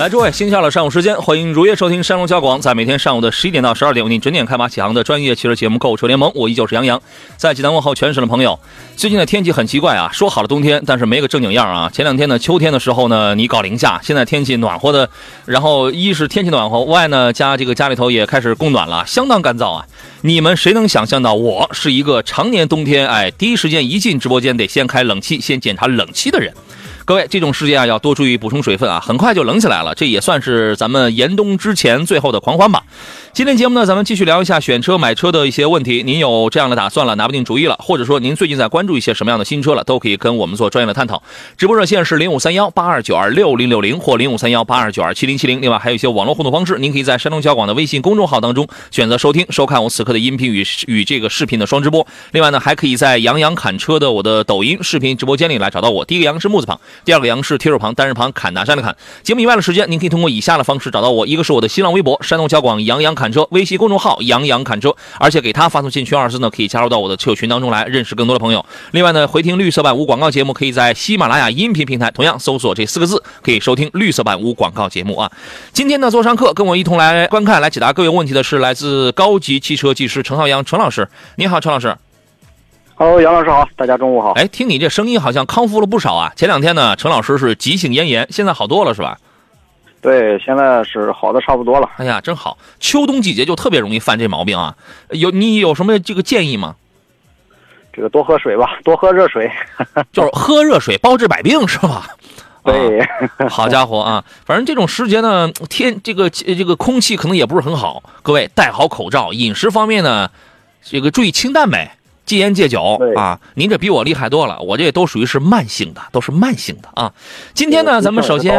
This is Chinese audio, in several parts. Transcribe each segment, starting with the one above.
来，诸位，星期二的上午时间，欢迎如约收听山东交广在每天上午的十一点到十二点为您准点开马启航的专业汽车节目《购车联盟》，我依旧是杨洋，在济南问候全省的朋友。最近的天气很奇怪啊，说好了冬天，但是没个正经样啊。前两天呢，秋天的时候呢，你搞零下，现在天气暖和的，然后一是天气暖和，外呢加这个家里头也开始供暖了，相当干燥啊。你们谁能想象到，我是一个常年冬天，哎，第一时间一进直播间得先开冷气，先检查冷气的人。各位，这种时间啊，要多注意补充水分啊，很快就冷起来了。这也算是咱们严冬之前最后的狂欢吧。今天节目呢，咱们继续聊一下选车买车的一些问题。您有这样的打算了，拿不定主意了，或者说您最近在关注一些什么样的新车了，都可以跟我们做专业的探讨。直播热线是零五三幺八二九二六零六零或零五三幺八二九二七零七零。另外还有一些网络互动方式，您可以在山东交广的微信公众号当中选择收听、收看我此刻的音频与与这个视频的双直播。另外呢，还可以在杨洋侃车的我的抖音视频直播间里来找到我。第一个杨是木字旁，第二个杨是提手旁，单人旁，砍大山的砍。节目以外的时间，您可以通过以下的方式找到我：一个是我的新浪微博山东交广杨洋砍车微信公众号杨洋砍车，而且给他发送进群二字呢，可以加入到我的车友群当中来，认识更多的朋友。另外呢，回听绿色版无广告节目，可以在喜马拉雅音频平台同样搜索这四个字，可以收听绿色版无广告节目啊。今天呢，做上课跟我一同来观看、来解答各位问题的是来自高级汽车技师陈浩洋陈老师，你好，陈老师。Hello，杨老师好，大家中午好。哎，听你这声音好像康复了不少啊。前两天呢，陈老师是急性咽炎，现在好多了是吧？对，现在是好的差不多了。哎呀，真好，秋冬季节就特别容易犯这毛病啊。有你有什么这个建议吗？这个多喝水吧，多喝热水。就是喝热水包治百病是吧？对，啊、好家伙啊！反正这种时节呢，天这个这个空气可能也不是很好，各位戴好口罩。饮食方面呢，这个注意清淡呗。戒烟戒酒啊！您这比我厉害多了，我这都属于是慢性的，都是慢性的啊。今天呢，咱们首先，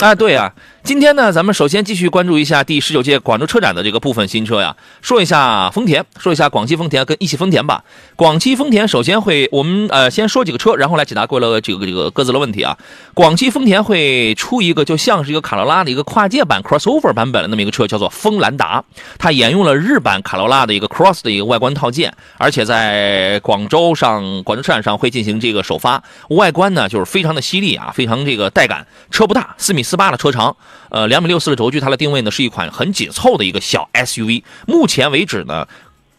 啊，对啊，今天呢，咱们首先继续关注一下第十九届广州车展的这个部分新车呀。说一下丰田，说一下广汽丰田跟一汽丰田吧。广汽丰田首先会，我们呃先说几个车，然后来解答各位的这个这个各自的问题啊。广汽丰田会出一个就像是一个卡罗拉的一个跨界版 crossover 版本的那么一个车，叫做锋兰达，它沿用了日版卡罗拉的一个 cross 的一个外观套件，而且在广州上广州车展上会进行这个首发，外观呢就是非常的犀利啊，非常这个带感。车不大，四米四八的车长，呃，两米六四的轴距，它的定位呢是一款很紧凑的一个小 SUV。目前为止呢，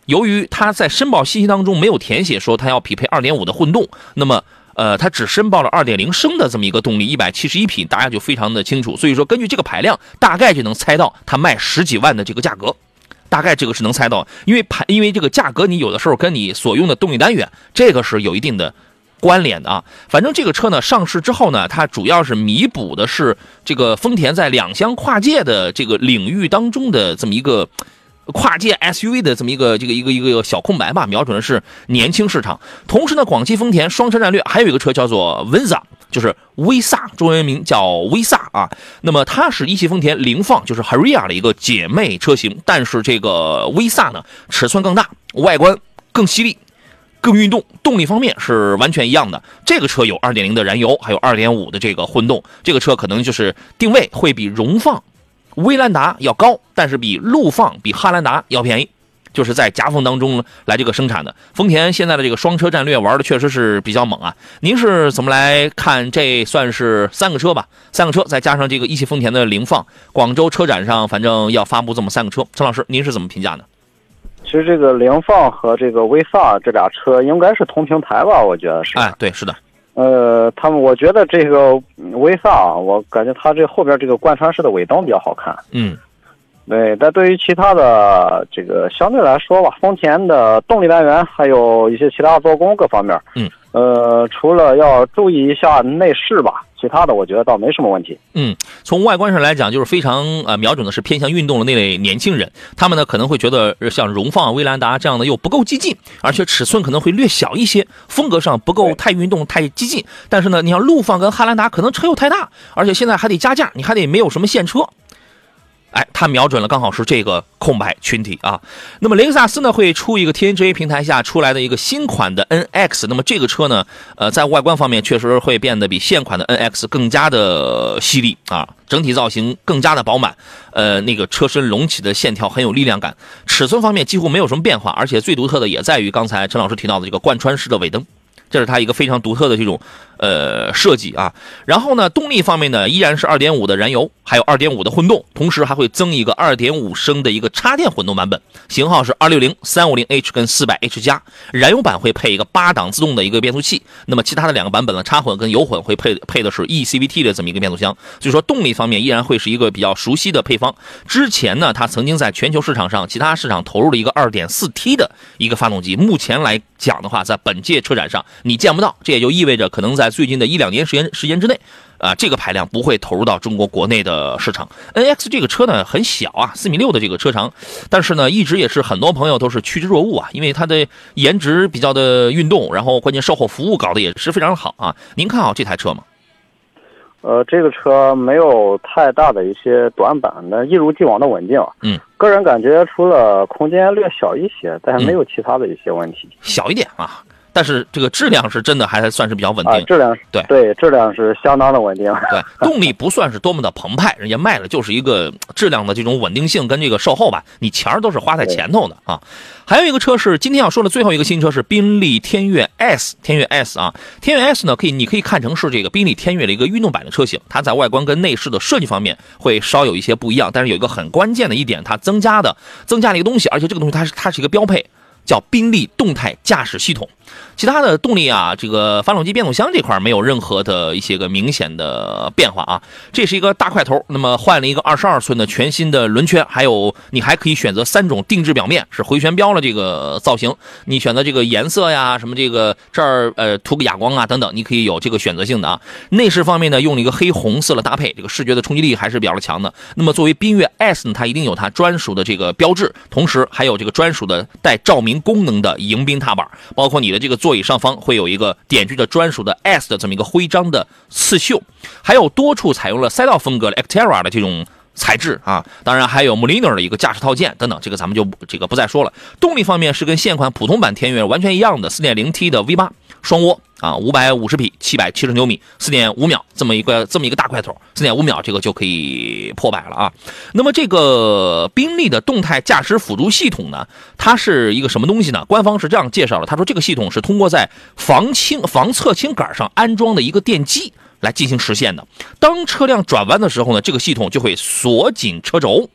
由于它在申报信息当中没有填写说它要匹配二点五的混动，那么呃，它只申报了二点零升的这么一个动力，一百七十一匹，大家就非常的清楚。所以说，根据这个排量，大概就能猜到它卖十几万的这个价格。大概这个是能猜到，因为排因为这个价格，你有的时候跟你所用的动力单元，这个是有一定的关联的啊。反正这个车呢上市之后呢，它主要是弥补的是这个丰田在两厢跨界的这个领域当中的这么一个跨界 SUV 的这么一个这个一个一个小空白吧，瞄准的是年轻市场。同时呢，广汽丰田双车战略还有一个车叫做 Venza。就是威萨，中文名叫威萨啊。那么它是一汽丰田凌放，就是 Harrier 的一个姐妹车型。但是这个威萨呢，尺寸更大，外观更犀利，更运动，动力方面是完全一样的。这个车有2.0的燃油，还有2.5的这个混动。这个车可能就是定位会比荣放、威兰达要高，但是比陆放、比汉兰达要便宜。就是在夹缝当中来这个生产的，丰田现在的这个双车战略玩的确实是比较猛啊！您是怎么来看？这算是三个车吧？三个车再加上这个一汽丰田的凌放，广州车展上反正要发布这么三个车，陈老师您是怎么评价呢？其实这个凌放和这个威飒这俩车应该是同平台吧？我觉得是。哎，对，是的。呃，他们我觉得这个威飒，我感觉它这后边这个贯穿式的尾灯比较好看。嗯。对，但对于其他的这个相对来说吧，丰田的动力单元还有一些其他做工各方面，嗯，呃，除了要注意一下内饰吧，其他的我觉得倒没什么问题。嗯，从外观上来讲，就是非常呃瞄准的是偏向运动的那类年轻人，他们呢可能会觉得像荣放、威兰达这样的又不够激进，而且尺寸可能会略小一些，风格上不够太运动、太激进。但是呢，你像陆放跟汉兰达可能车又太大，而且现在还得加价，你还得没有什么现车。哎，它瞄准了刚好是这个空白群体啊。那么雷克萨斯呢会出一个 TNGA 平台下出来的一个新款的 NX，那么这个车呢，呃，在外观方面确实会变得比现款的 NX 更加的犀利啊，整体造型更加的饱满，呃，那个车身隆起的线条很有力量感。尺寸方面几乎没有什么变化，而且最独特的也在于刚才陈老师提到的这个贯穿式的尾灯。这是它一个非常独特的这种呃设计啊，然后呢，动力方面呢依然是2.5的燃油，还有2.5的混动，同时还会增一个2.5升的一个插电混动版本，型号是260、350h 跟 400h 加，燃油版会配一个八档自动的一个变速器，那么其他的两个版本呢，插混跟油混会配配的是 eCVT 的这么一个变速箱，所以说动力方面依然会是一个比较熟悉的配方。之前呢，它曾经在全球市场上其他市场投入了一个 2.4T 的一个发动机，目前来讲的话，在本届车展上。你见不到，这也就意味着可能在最近的一两年时间时间之内，啊，这个排量不会投入到中国国内的市场。NX 这个车呢很小啊，四米六的这个车长，但是呢一直也是很多朋友都是趋之若鹜啊，因为它的颜值比较的运动，然后关键售后服务搞得也是非常好啊。您看好这台车吗？呃，这个车没有太大的一些短板，那一如既往的稳定。嗯，个人感觉除了空间略小一些，但是没有其他的一些问题。小一点啊。但是这个质量是真的还算是比较稳定，质量对对，质量是相当的稳定。对，动力不算是多么的澎湃，人家卖的就是一个质量的这种稳定性跟这个售后吧，你钱儿都是花在前头的啊。还有一个车是今天要说的最后一个新车是宾利天越 S，天越 S 啊，天越 S 呢可以你可以看成是这个宾利天越的一个运动版的车型，它在外观跟内饰的设计方面会稍有一些不一样，但是有一个很关键的一点，它增加的增加了一个东西，而且这个东西它是它是一个标配。叫宾利动态驾驶系统，其他的动力啊，这个发动机、变速箱这块没有任何的一些个明显的变化啊。这是一个大块头，那么换了一个二十二寸的全新的轮圈，还有你还可以选择三种定制表面，是回旋镖的这个造型。你选择这个颜色呀，什么这个这儿呃涂个哑光啊等等，你可以有这个选择性的啊。内饰方面呢，用了一个黑红色的搭配，这个视觉的冲击力还是比较强的。那么作为缤越 S 呢，它一定有它专属的这个标志，同时还有这个专属的带照明。功能的迎宾踏板，包括你的这个座椅上方会有一个点缀着专属的 S 的这么一个徽章的刺绣，还有多处采用了赛道风格的 Actera 的这种材质啊，当然还有 Moliner 的一个驾驶套件等等，这个咱们就这个不再说了。动力方面是跟现款普通版天悦完全一样的 4.0T 的 V8 双涡。啊，五百五十匹，七百七十牛米，四点五秒，这么一个这么一个大块头，四点五秒这个就可以破百了啊。那么这个宾利的动态驾驶辅助系统呢，它是一个什么东西呢？官方是这样介绍的，他说这个系统是通过在防倾防侧倾杆上安装的一个电机来进行实现的。当车辆转弯的时候呢，这个系统就会锁紧车轴，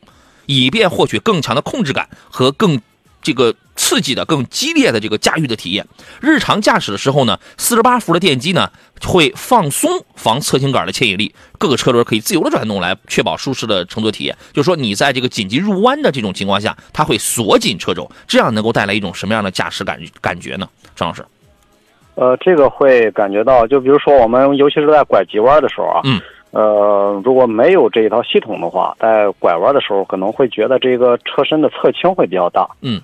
以便获取更强的控制感和更。这个刺激的、更激烈的这个驾驭的体验。日常驾驶的时候呢，四十八伏的电机呢会放松防侧倾杆的牵引力，各个车轮可以自由的转动，来确保舒适的乘坐体验。就是说，你在这个紧急入弯的这种情况下，它会锁紧车轴，这样能够带来一种什么样的驾驶感感觉呢？张老师？呃，这个会感觉到，就比如说我们尤其是在拐急弯的时候啊，嗯，呃，如果没有这一套系统的话，在拐弯的时候可能会觉得这个车身的侧倾会比较大，嗯。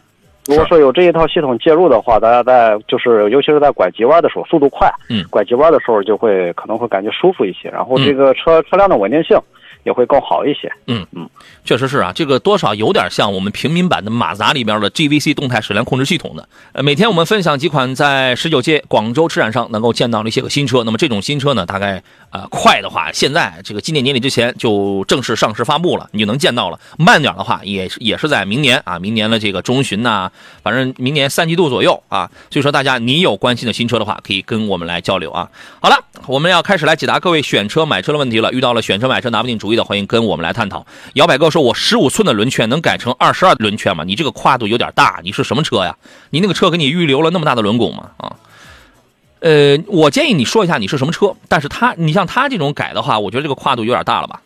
如果说有这一套系统介入的话，大家在就是尤其是在拐急弯的时候，速度快，嗯，拐急弯的时候就会可能会感觉舒服一些，然后这个车车辆的稳定性。也会更好一些。嗯嗯，确实是啊，这个多少有点像我们平民版的马自达里边的 GVC 动态矢量控制系统的。呃，每天我们分享几款在十九届广州车展上能够见到的一些个新车。那么这种新车呢，大概呃快的话，现在这个今年年底之前就正式上市发布了，你就能见到了。慢点的话，也是也是在明年啊，明年的这个中旬呐，反正明年三季度左右啊。所以说，大家你有关心的新车的话，可以跟我们来交流啊。好了，我们要开始来解答各位选车买车的问题了。遇到了选车买车拿不定主意。欢迎跟我们来探讨。摇摆哥说：“我十五寸的轮圈能改成二十二轮圈吗？你这个跨度有点大。你是什么车呀？你那个车给你预留了那么大的轮拱吗？啊？呃，我建议你说一下你是什么车。但是他，你像他这种改的话，我觉得这个跨度有点大了吧？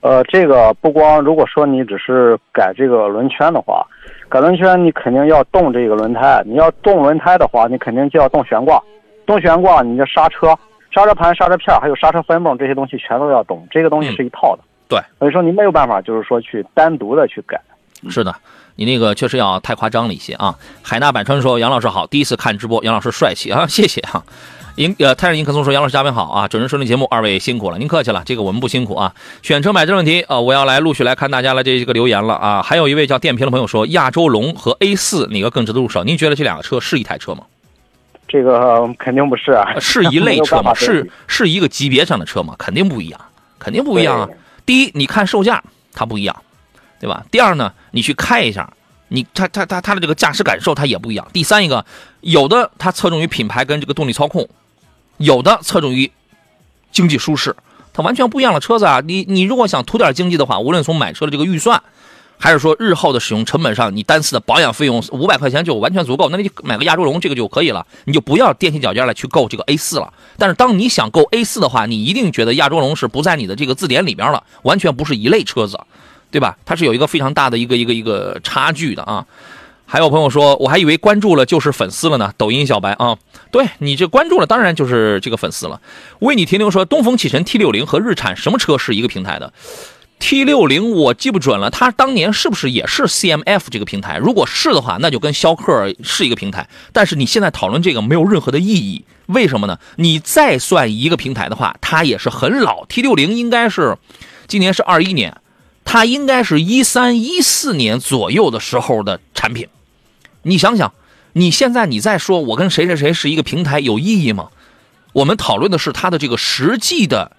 呃，这个不光如果说你只是改这个轮圈的话，改轮圈你肯定要动这个轮胎。你要动轮胎的话，你肯定就要动悬挂。动悬挂，你的刹车。”刹车盘、刹车片还有刹车分泵这些东西全都要懂，这个东西是一套的。对，所以说您没有办法，就是说去单独的去改。是的，你那个确实要太夸张了一些啊。海纳百川说：“杨老师好，第一次看直播，杨老师帅气啊，谢谢啊。”银呃，泰山银客松说：“杨老师，嘉宾好啊！准时收听节目，二位辛苦了，您客气了，这个我们不辛苦啊。选车买车问题啊，我要来陆续来看大家的这个留言了啊。还有一位叫电瓶的朋友说，亚洲龙和 A 四哪个更值得入手？您觉得这两个车是一台车吗？这个肯定不是啊，是一类车吗？是是一个级别上的车吗？肯定不一样，肯定不一样啊。第一，你看售价它不一样，对吧？第二呢，你去开一下。”你它它它它的这个驾驶感受它也不一样。第三一个，有的它侧重于品牌跟这个动力操控，有的侧重于经济舒适，它完全不一样的车子啊。你你如果想图点经济的话，无论从买车的这个预算，还是说日后的使用成本上，你单次的保养费用五百块钱就完全足够，那你就买个亚洲龙这个就可以了，你就不要踮起脚尖来去购这个 A 四了。但是当你想购 A 四的话，你一定觉得亚洲龙是不在你的这个字典里边了，完全不是一类车子。对吧？它是有一个非常大的一个一个一个差距的啊。还有朋友说，我还以为关注了就是粉丝了呢。抖音小白啊，对你这关注了，当然就是这个粉丝了。为你停留说，东风启辰 T 六零和日产什么车是一个平台的？T 六零我记不准了，它当年是不是也是 CMF 这个平台？如果是的话，那就跟逍客是一个平台。但是你现在讨论这个没有任何的意义，为什么呢？你再算一个平台的话，它也是很老。T 六零应该是今年是二一年。它应该是一三一四年左右的时候的产品，你想想，你现在你再说我跟谁谁谁是一个平台有意义吗？我们讨论的是它的这个实际的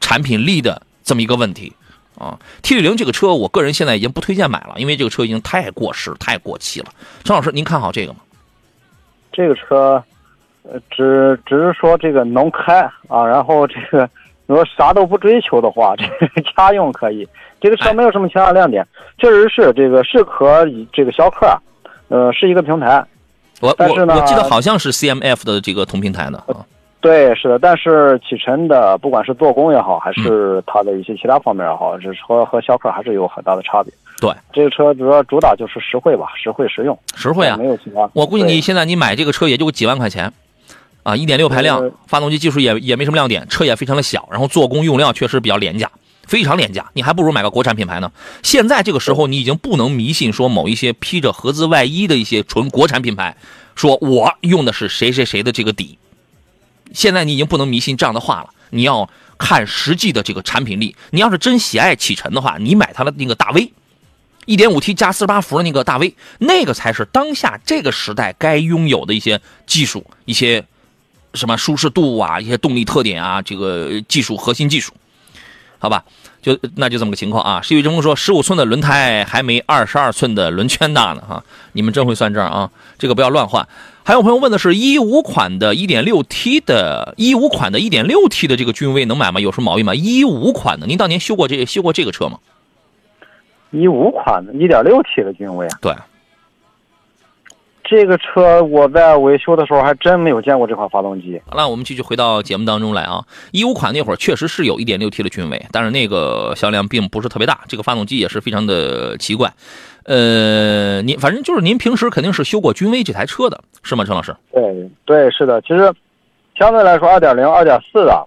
产品力的这么一个问题啊。T 六零这个车，我个人现在已经不推荐买了，因为这个车已经太过时、太过气了。张老师，您看好这个吗？这个车，呃，只只是说这个能开啊，然后这个如果啥都不追求的话，这个家用可以。这个车没有什么其他亮点，确实是这个是和这个逍客，呃，是一个平台。我但是呢，我记得好像是 CMF 的这个同平台的啊。对，是的，但是启辰的不管是做工也好，还是它的一些其他方面也好，这车和逍客还是有很大的差别。对，这个车主要主打就是实惠吧，实惠实用。实惠啊，没有其他。我估计你现在你买这个车也就几万块钱，啊，一点六排量，发动机技术也也没什么亮点，车也非常的小，然后做工用料确实比较廉价。非常廉价，你还不如买个国产品牌呢。现在这个时候，你已经不能迷信说某一些披着合资外衣的一些纯国产品牌，说我用的是谁谁谁的这个底。现在你已经不能迷信这样的话了，你要看实际的这个产品力。你要是真喜爱启辰的话，你买它的那个大 V，1.5T 加48伏的那个大 V，那个才是当下这个时代该拥有的一些技术、一些什么舒适度啊、一些动力特点啊，这个技术核心技术。好吧，就那就这么个情况啊。世宇之风说，十五寸的轮胎还没二十二寸的轮圈大呢哈。你们真会算账啊，这个不要乱换。还有朋友问的是，一五款的 1.6T 的，一五款的 1.6T 的这个君威能买吗？有什么毛病吗？一五款的，您当年修过这修过这个车吗？一五款的 1.6T 的君威啊，对。这个车我在维修的时候还真没有见过这款发动机。好了，我们继续回到节目当中来啊。一五款那会儿确实是有一点六 T 的君威，但是那个销量并不是特别大，这个发动机也是非常的奇怪。呃，您反正就是您平时肯定是修过君威这台车的，是吗，陈老师？对对，是的。其实相对来说，二点零、二点四的，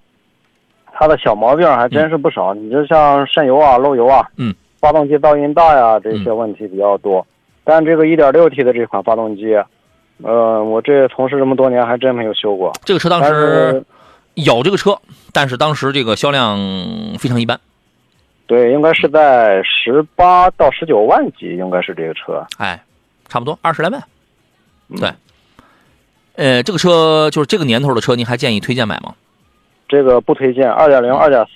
它的小毛病还真是不少。你就像渗油啊、漏油啊，嗯，发动机噪音大呀，这些问题比较多。但这个 1.6T 的这款发动机，呃，我这从事这么多年还真没有修过。这个车当时有这个车，但是当时这个销量非常一般。对，应该是在十八到十九万级，应该是这个车。哎，差不多二十来万。对。呃，这个车就是这个年头的车，您还建议推荐买吗？这个不推荐，2.0、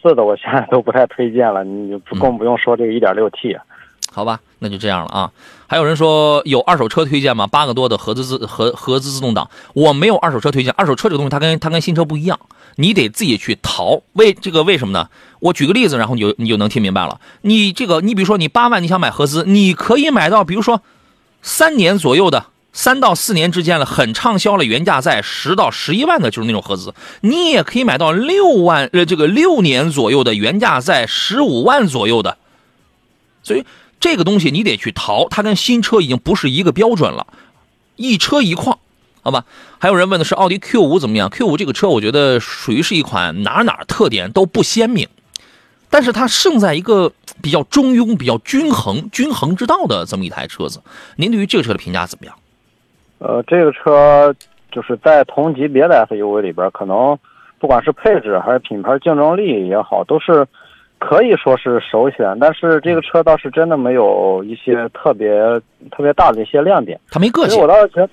2.4的我现在都不太推荐了。你就更不用说这个 1.6T。好吧，那就这样了啊。还有人说有二手车推荐吗？八个多的合资自合合资自动挡，我没有二手车推荐。二手车这个东西，它跟它跟新车不一样，你得自己去淘。为这个为什么呢？我举个例子，然后你就你就能听明白了。你这个，你比如说你八万，你想买合资，你可以买到，比如说三年左右的，三到四年之间的很畅销了，原价在十到十一万的，就是那种合资。你也可以买到六万呃这个六年左右的，原价在十五万左右的，所以。这个东西你得去淘，它跟新车已经不是一个标准了，一车一况，好吧？还有人问的是奥迪 Q 五怎么样？Q 五这个车我觉得属于是一款哪哪特点都不鲜明，但是它胜在一个比较中庸、比较均衡、均衡之道的这么一台车子。您对于这个车的评价怎么样？呃，这个车就是在同级别的 SUV 里边，可能不管是配置还是品牌竞争力也好，都是可以说是首选。但是这个车倒是真的没有一些特别特别大的一些亮点，它没个性。我倒是觉得，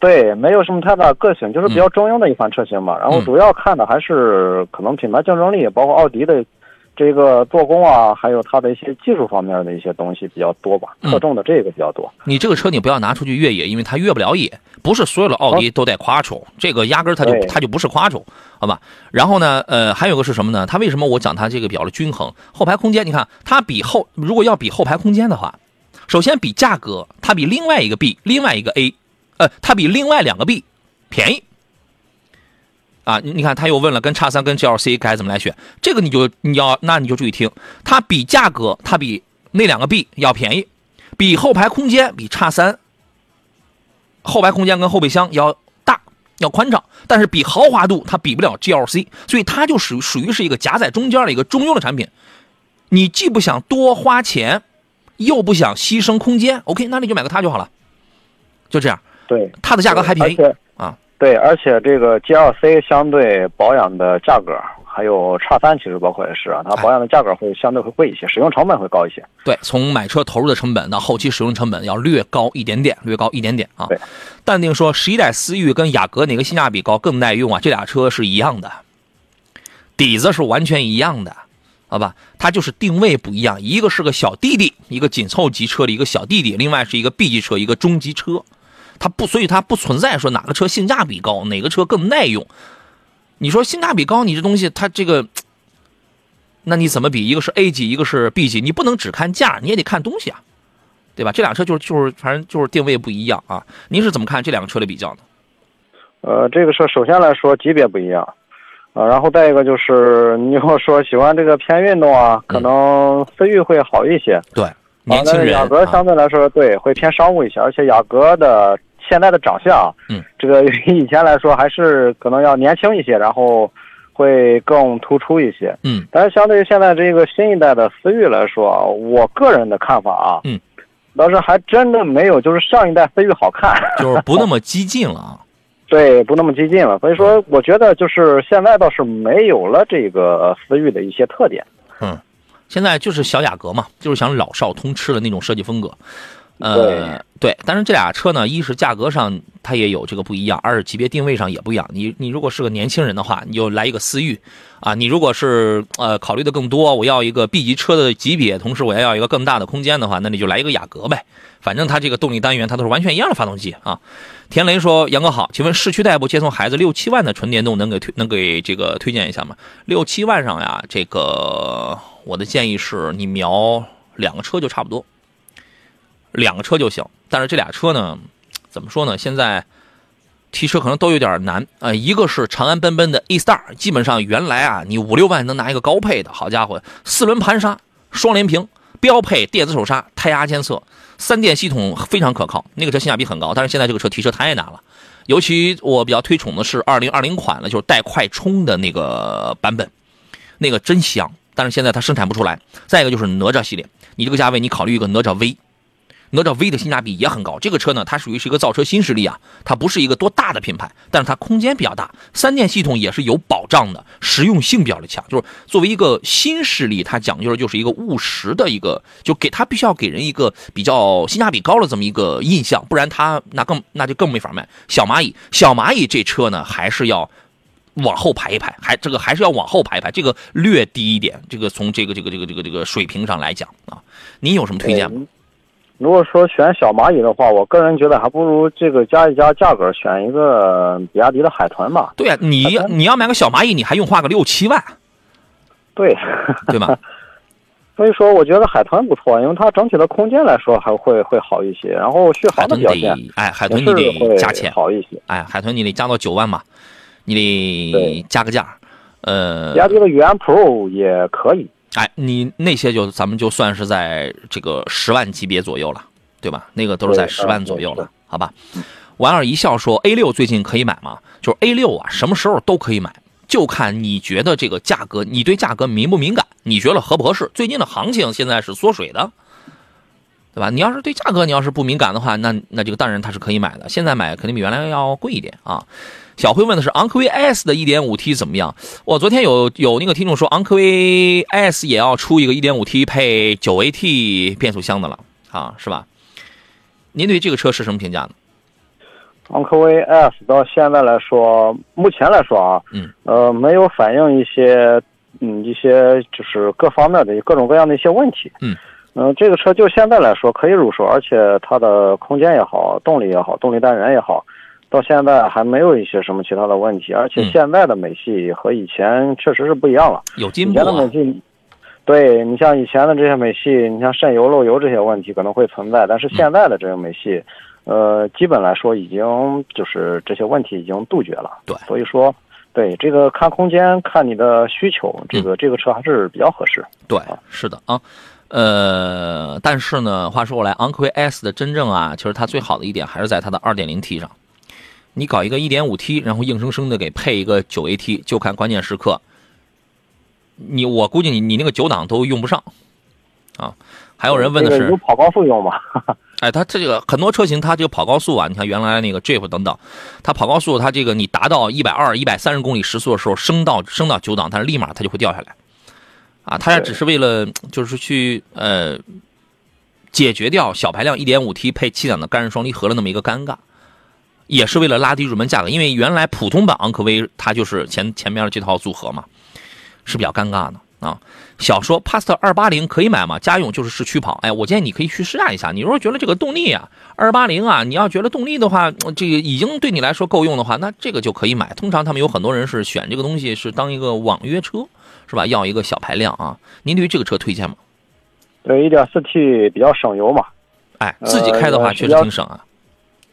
对，没有什么太大个性，就是比较中庸的一款车型嘛。然后主要看的还是可能品牌竞争力，包括奥迪的。这个做工啊，还有它的一些技术方面的一些东西比较多吧，侧重的这个比较多。你这个车你不要拿出去越野，因为它越不了野。不是所有的奥迪都带 quattro，这个压根它就它就不是 quattro，好吧？然后呢，呃，还有个是什么呢？它为什么我讲它这个比较的均衡？后排空间，你看它比后，如果要比后排空间的话，首先比价格，它比另外一个 B，另外一个 A，呃，它比另外两个 B 便宜。啊，你你看，他又问了，跟叉三跟 GLC 该怎么来选？这个你就你要，那你就注意听，它比价格，它比那两个 B 要便宜，比后排空间比叉三后排空间跟后备箱要大，要宽敞，但是比豪华度它比不了 GLC，所以它就属属于是一个夹在中间的一个中庸的产品。你既不想多花钱，又不想牺牲空间，OK，那你就买个它就好了，就这样。对，它的价格还便宜啊。对，而且这个 G L C 相对保养的价格，还有叉三其实包括也是啊，它保养的价格会相对会贵一些，使用成本会高一些。对，从买车投入的成本到后期使用成本要略高一点点，略高一点点啊。对，淡定说十一代思域跟雅阁哪个性价比高更耐用啊？这俩车是一样的，底子是完全一样的，好吧？它就是定位不一样，一个是个小弟弟，一个紧凑级车的一个小弟弟，另外是一个 B 级车，一个中级车。它不，所以它不存在说哪个车性价比高，哪个车更耐用。你说性价比高，你这东西它这个，那你怎么比？一个是 A 级，一个是 B 级，你不能只看价，你也得看东西啊，对吧？这俩车就是就是反正就是定位不一样啊。您是怎么看这两个车的比较呢？呃，这个车首先来说级别不一样啊，然后再一个就是你要说喜欢这个偏运动啊，可能思域会好一些。对，年轻人。雅阁相对来说对会偏商务一些，而且雅阁的。现在的长相，嗯，这个比 以前来说还是可能要年轻一些，然后会更突出一些，嗯。但是相对于现在这个新一代的思域来说，我个人的看法啊，嗯，倒是还真的没有就是上一代思域好看，就是 不那么激进了啊。对，不那么激进了。所以说，我觉得就是现在倒是没有了这个思域的一些特点。嗯，现在就是小雅阁嘛，就是想老少通吃的那种设计风格。呃，对，但是这俩车呢，一是价格上它也有这个不一样，二是级别定位上也不一样。你你如果是个年轻人的话，你就来一个思域，啊，你如果是呃考虑的更多，我要一个 B 级车的级别，同时我要要一个更大的空间的话，那你就来一个雅阁呗。反正它这个动力单元它都是完全一样的发动机啊。田雷说：“杨哥好，请问市区代步接送孩子六七万的纯电动能给推能给这个推荐一下吗？六七万上呀，这个我的建议是你瞄两个车就差不多。”两个车就行，但是这俩车呢，怎么说呢？现在提车可能都有点难啊。一个是长安奔奔的 E-Star，基本上原来啊，你五六万能拿一个高配的，好家伙，四轮盘刹，双联屏，标配电子手刹，胎压监测，三电系统非常可靠。那个车性价比很高，但是现在这个车提车太难了。尤其我比较推崇的是二零二零款了，就是带快充的那个版本，那个真香。但是现在它生产不出来。再一个就是哪吒系列，你这个价位，你考虑一个哪吒 V。哪吒 V 的性价比也很高，这个车呢，它属于是一个造车新势力啊，它不是一个多大的品牌，但是它空间比较大，三电系统也是有保障的，实用性比较的强。就是作为一个新势力，它讲究的就是一个务实的一个，就给它必须要给人一个比较性价比高的这么一个印象，不然它那更那就更没法卖。小蚂蚁，小蚂蚁这车呢，还是要往后排一排，还这个还是要往后排一排，这个略低一点，这个从这个这个这个这个这个水平上来讲啊，您有什么推荐吗？如果说选小蚂蚁的话，我个人觉得还不如这个加一加价格，选一个比亚迪的海豚吧。对呀，你你要买个小蚂蚁，你还用花个六七万？对，对吧？所以说，我觉得海豚不错，因为它整体的空间来说还会会好一些，然后续航的表现，哎，海豚你得加钱好一些。哎，海豚你得加到九万吧，你得加个价。呃，比亚迪的元 Pro 也可以。哎，你那些就咱们就算是在这个十万级别左右了，对吧？那个都是在十万左右了，好吧？莞尔一笑说：“A 六最近可以买吗？就是 A 六啊，什么时候都可以买，就看你觉得这个价格，你对价格敏不敏感？你觉得合不合适？最近的行情现在是缩水的，对吧？你要是对价格你要是不敏感的话，那那这个当然它是可以买的。现在买肯定比原来要贵一点啊。小辉问的是昂科威 S 的 1.5T 怎么样？我昨天有有那个听众说昂科威 S 也要出一个 1.5T 配 9AT 变速箱的了啊，是吧？您对这个车是什么评价呢？昂科威 S 到现在来说，目前来说啊，嗯，呃，没有反映一些，嗯，一些就是各方面的各种各样的一些问题，嗯，嗯，这个车就现在来说可以入手，而且它的空间也好，动力也好，动力单元也好，到现在还没有一些什么其他的问题，而且现在的美系和以前确实是不一样了，有进步啊。以前的美系，对你像以前的这些美系，你像渗油漏油这些问题可能会存在，但是现在的这些美系。呃，基本来说已经就是这些问题已经杜绝了。对，所以说，对这个看空间，看你的需求，这个这个车还是比较合适。对，是的啊。呃，但是呢，话说回来，昂科威 S 的真正啊，其实它最好的一点还是在它的 2.0T 上。你搞一个 1.5T，然后硬生生的给配一个 9AT，就看关键时刻。你我估计你你那个九档都用不上啊。还有人问的是有跑高速用吗？哎，它这个很多车型，它这个跑高速啊，你看原来那个 Jeep 等等，它跑高速，它这个你达到一百二、一百三十公里时速的时候，升到升到九档，但是立马它就会掉下来，啊，它也只是为了就是去呃解决掉小排量 1.5T 配七档的干式双离合的那么一个尴尬，也是为了拉低入门价格，因为原来普通版昂科威它就是前前面的这套组合嘛，是比较尴尬的。啊，小说 a s t 二八零可以买吗？家用就是市区跑。哎，我建议你可以去试驾一下。你如果觉得这个动力啊，二八零啊，你要觉得动力的话，这个已经对你来说够用的话，那这个就可以买。通常他们有很多人是选这个东西是当一个网约车，是吧？要一个小排量啊。您对于这个车推荐吗？对，一点四 T 比较省油嘛。哎，自己开的话确实挺省啊。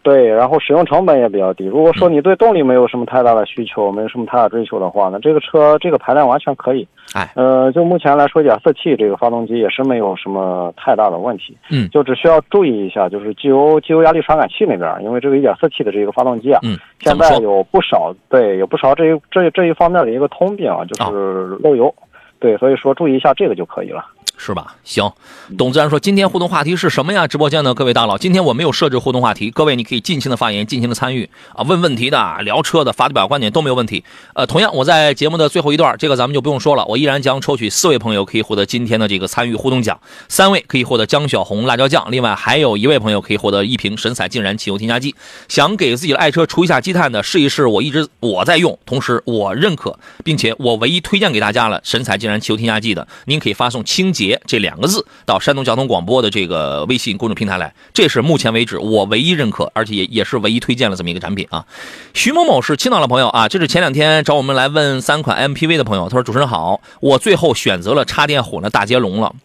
对，然后使用成本也比较低。如果说你对动力没有什么太大的需求，没有什么太大追求的话，那这个车这个排量完全可以。哎，呃，就目前来说，点四 T 这个发动机也是没有什么太大的问题。嗯，就只需要注意一下，就是机油机油压力传感器那边，因为这个一点四 T 的这个发动机啊，嗯，现在有不少对有不少这一这这一方面的一个通病啊，就是漏油。对，所以说注意一下这个就可以了。是吧？行，董自然说，今天互动话题是什么呀？直播间的各位大佬，今天我没有设置互动话题，各位你可以尽情的发言，尽情的参与啊，问问题的、聊车的、发表观点都没有问题。呃，同样我在节目的最后一段，这个咱们就不用说了，我依然将抽取四位朋友可以获得今天的这个参与互动奖，三位可以获得江小红辣椒酱，另外还有一位朋友可以获得一瓶神采净燃汽油添加剂。想给自己的爱车除一下积碳的，试一试我一直我在用，同时我认可，并且我唯一推荐给大家了神采净燃汽油添加剂的，您可以发送“清洁”这两个字。到山东交通广播的这个微信公众平台来，这是目前为止我唯一认可，而且也也是唯一推荐了这么一个产品啊。徐某某是青岛的朋友啊，这是前两天找我们来问三款 MPV 的朋友，他说主持人好，我最后选择了插电混的大捷龙了，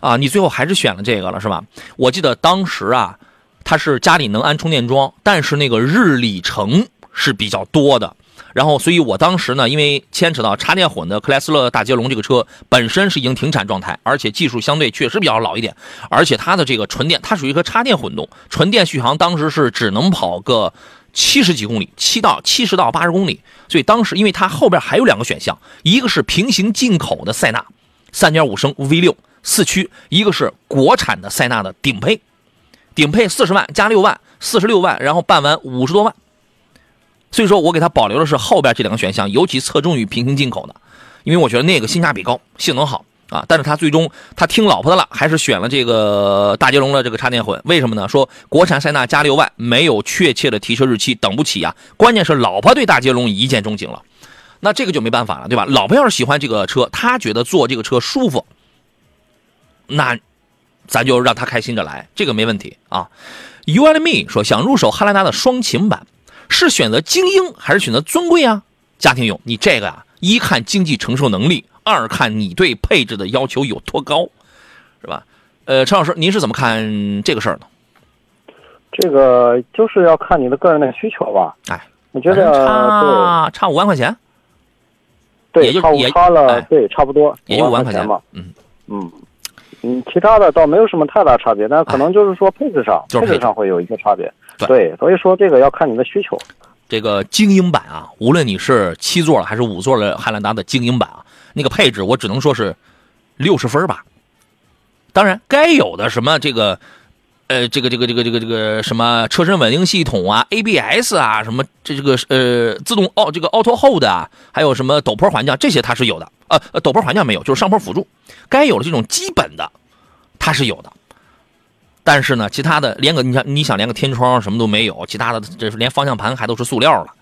啊，你最后还是选了这个了是吧？我记得当时啊，他是家里能安充电桩，但是那个日里程是比较多的。然后，所以我当时呢，因为牵扯到插电混的克莱斯勒大捷龙这个车本身是已经停产状态，而且技术相对确实比较老一点，而且它的这个纯电，它属于一个插电混动，纯电续航当时是只能跑个七十几公里，七到七十到八十公里。所以当时，因为它后边还有两个选项，一个是平行进口的塞纳，三点五升 V 六四驱，一个是国产的塞纳的顶配，顶配四十万加六万，四十六万，然后办完五十多万。所以说我给他保留的是后边这两个选项，尤其侧重于平行进口的，因为我觉得那个性价比高，性能好啊。但是他最终他听老婆的了，还是选了这个大捷龙的这个插电混。为什么呢？说国产塞纳加六万，没有确切的提车日期，等不起啊。关键是老婆对大捷龙一见钟情了，那这个就没办法了，对吧？老婆要是喜欢这个车，他觉得坐这个车舒服，那咱就让他开心着来，这个没问题啊。You and me 说想入手汉兰达的双擎版。是选择精英还是选择尊贵啊？家庭用，你这个呀，一看经济承受能力，二看你对配置的要求有多高，是吧？呃，陈老师，您是怎么看这个事儿呢？这个就是要看你的个人的需求吧。哎，我觉得差差五万块钱，对，也就差差了，对，差不多，也就五万块钱吧。嗯嗯嗯，其他的倒没有什么太大差别，但可能就是说配置上，配置上会有一些差别。对，所以说这个要看你的需求。这个精英版啊，无论你是七座还是五座的汉兰达的精英版啊，那个配置我只能说是六十分吧。当然，该有的什么这个呃，这个这个这个这个这个什么车身稳定系统啊，ABS 啊，什么这这个呃自动奥这个 Auto Hold 啊，还有什么陡坡缓降，这些它是有的。呃呃，陡坡缓降没有，就是上坡辅助，该有的这种基本的，它是有的。但是呢，其他的连个你想你想连个天窗什么都没有，其他的这是连方向盘还都是塑料了，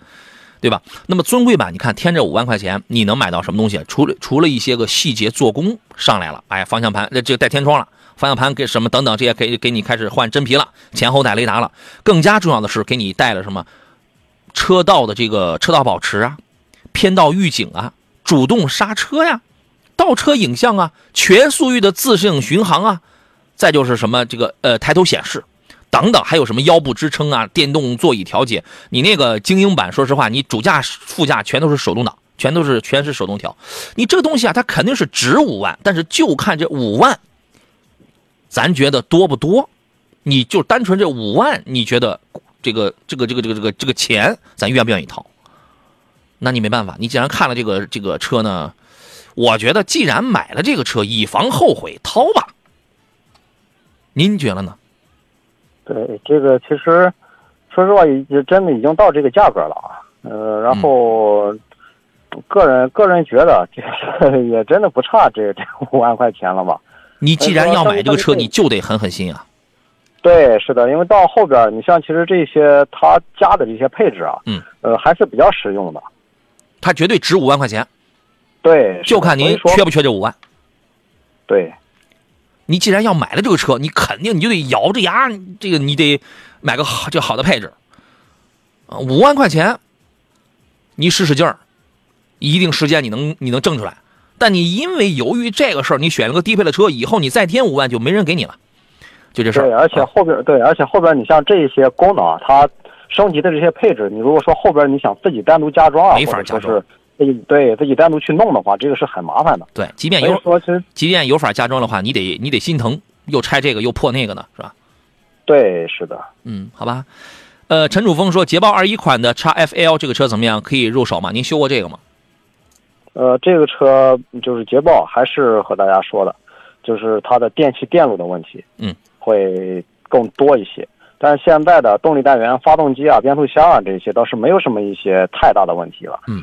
对吧？那么尊贵版，你看添这五万块钱，你能买到什么东西？除了除了一些个细节做工上来了，哎，方向盘这这带天窗了，方向盘给什么等等这些给给你开始换真皮了，前后带雷达了。更加重要的是给你带了什么？车道的这个车道保持啊，偏道预警啊，主动刹车呀，倒车影像啊，全速域的自适应巡航啊。再就是什么这个呃抬头显示，等等，还有什么腰部支撑啊，电动座椅调节。你那个精英版，说实话，你主驾副驾全都是手动挡，全都是全是手动调。你这个东西啊，它肯定是值五万，但是就看这五万，咱觉得多不多？你就单纯这五万，你觉得这个这个这个这个这个这个钱，咱愿不愿意掏？那你没办法，你既然看了这个这个车呢，我觉得既然买了这个车，以防后悔，掏吧。您觉得呢？对这个，其实说实话，已真的已经到这个价格了啊。呃，然后个人个人觉得，这个也真的不差这这五万块钱了吧？你既然要买这个车，你就得狠狠心啊。对，是的，因为到后边，你像其实这些他加的这些配置啊，嗯，呃，还是比较实用的。它绝对值五万块钱。对，就看您缺不缺这五万。对。你既然要买了这个车，你肯定你就得咬着牙，这个你得买个好就好的配置。五万块钱，你使使劲儿，一定时间你能你能挣出来。但你因为由于这个事儿，你选了个低配的车，以后你再添五万就没人给你了，就这事儿。对，而且后边对，而且后边你像这些功能啊，它升级的这些配置，你如果说后边你想自己单独加装啊，没法加装。自己对自己单独去弄的话，这个是很麻烦的。对，即便有即便有法加装的话，你得你得心疼，又拆这个又破那个呢，是吧？对，是的。嗯，好吧。呃，陈楚峰说，捷豹二一款的 x FL 这个车怎么样？可以入手吗？您修过这个吗？呃，这个车就是捷豹，还是和大家说的，就是它的电气电路的问题，嗯，会更多一些。但是现在的动力单元、发动机啊、变速箱啊这些倒是没有什么一些太大的问题了。嗯。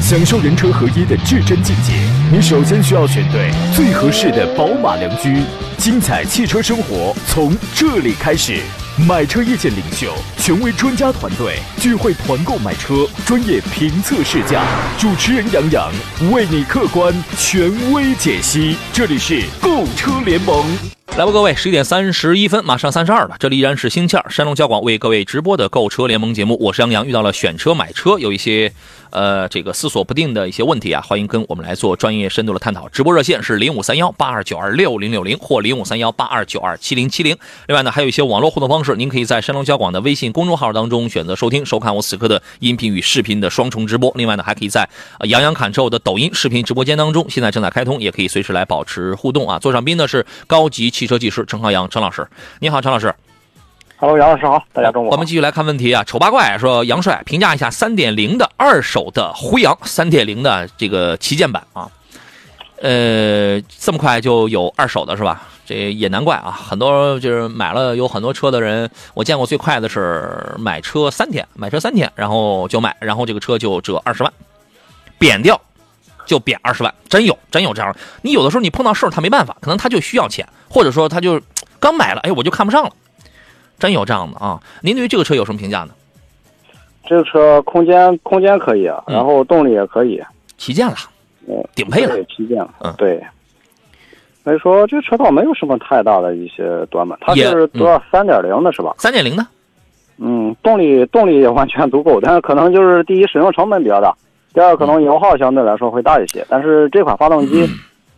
享受人车合一的至臻境界。你首先需要选对最合适的宝马良驹，精彩汽车生活从这里开始。买车意见领袖，权威专家团队聚会团购买车，专业评测试驾，主持人杨洋为你客观权威解析。这里是购车联盟。来吧，各位，十一点三十一分，马上三十二了。这里依然是星期二，山东交广为各位直播的购车联盟节目，我是杨洋。遇到了选车买车有一些呃这个思索不定的一些问题啊，欢迎跟我们来做专业深度的探讨。直播热线是零五三幺八二九二六零六零或零五三幺八二九二七零七零。另外呢，还有一些网络互动方式，您可以在山东交广的微信公众号当中选择收听收看我此刻的音频与视频的双重直播。另外呢，还可以在杨洋侃车我的抖音视频直播间当中，现在正在开通，也可以随时来保持互动啊。座上宾呢是高级汽车技师陈浩洋，陈老师，你好，陈老师。Hello，杨老师好，大家中午。我们继续来看问题啊，丑八怪说杨帅评价一下三点零的二手的辉昂，三点零的这个旗舰版啊，呃，这么快就有二手的是吧？这也难怪啊，很多就是买了有很多车的人，我见过最快的是买车三天，买车三天，然后就卖，然后这个车就折二十万，贬掉。就贬二十万，真有真有这样。你有的时候你碰到事儿，他没办法，可能他就需要钱，或者说他就刚买了，哎，我就看不上了，真有这样的啊。您对于这个车有什么评价呢？这个车空间空间可以啊，然后动力也可以，旗舰了，嗯，顶配了，对旗舰了，嗯，对。所以说这个车倒没有什么太大的一些短板，它是多少三点零的是吧？三点零的，嗯，动力动力也完全足够，但是可能就是第一使用成本比较大。第二，可能油耗相对来说会大一些，但是这款发动机，